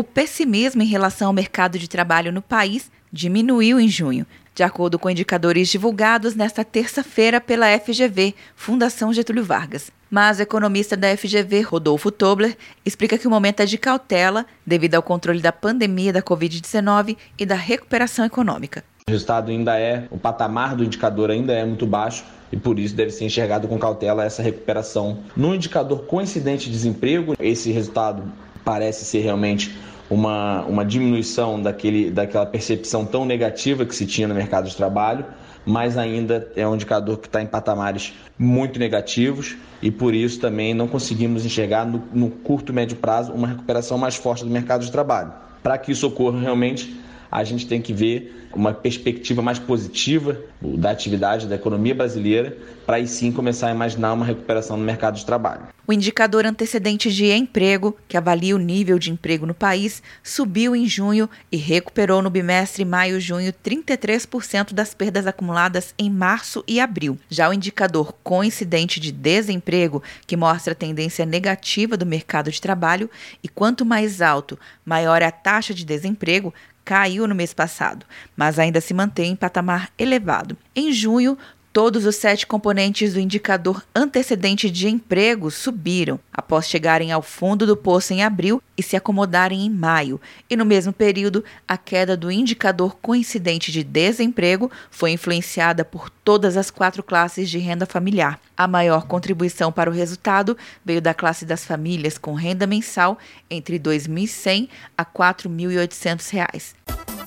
o pessimismo em relação ao mercado de trabalho no país diminuiu em junho, de acordo com indicadores divulgados nesta terça-feira pela FGV, Fundação Getúlio Vargas. Mas o economista da FGV, Rodolfo Tobler, explica que o momento é de cautela devido ao controle da pandemia da Covid-19 e da recuperação econômica. O resultado ainda é, o patamar do indicador ainda é muito baixo e por isso deve ser enxergado com cautela essa recuperação. No indicador coincidente de desemprego, esse resultado parece ser realmente uma, uma diminuição daquele, daquela percepção tão negativa que se tinha no mercado de trabalho, mas ainda é um indicador que está em patamares muito negativos e por isso também não conseguimos enxergar no, no curto e médio prazo uma recuperação mais forte do mercado de trabalho. Para que isso ocorra realmente, a gente tem que ver uma perspectiva mais positiva da atividade da economia brasileira, para aí sim começar a imaginar uma recuperação no mercado de trabalho. O indicador antecedente de emprego, que avalia o nível de emprego no país, subiu em junho e recuperou no bimestre maio-junho 33% das perdas acumuladas em março e abril. Já o indicador coincidente de desemprego, que mostra a tendência negativa do mercado de trabalho, e quanto mais alto, maior é a taxa de desemprego, caiu no mês passado, mas ainda se mantém em patamar elevado. Em junho, Todos os sete componentes do indicador antecedente de emprego subiram, após chegarem ao fundo do poço em abril e se acomodarem em maio. E no mesmo período, a queda do indicador coincidente de desemprego foi influenciada por todas as quatro classes de renda familiar. A maior contribuição para o resultado veio da classe das famílias com renda mensal entre R$ 2.100 a R$ 4.800.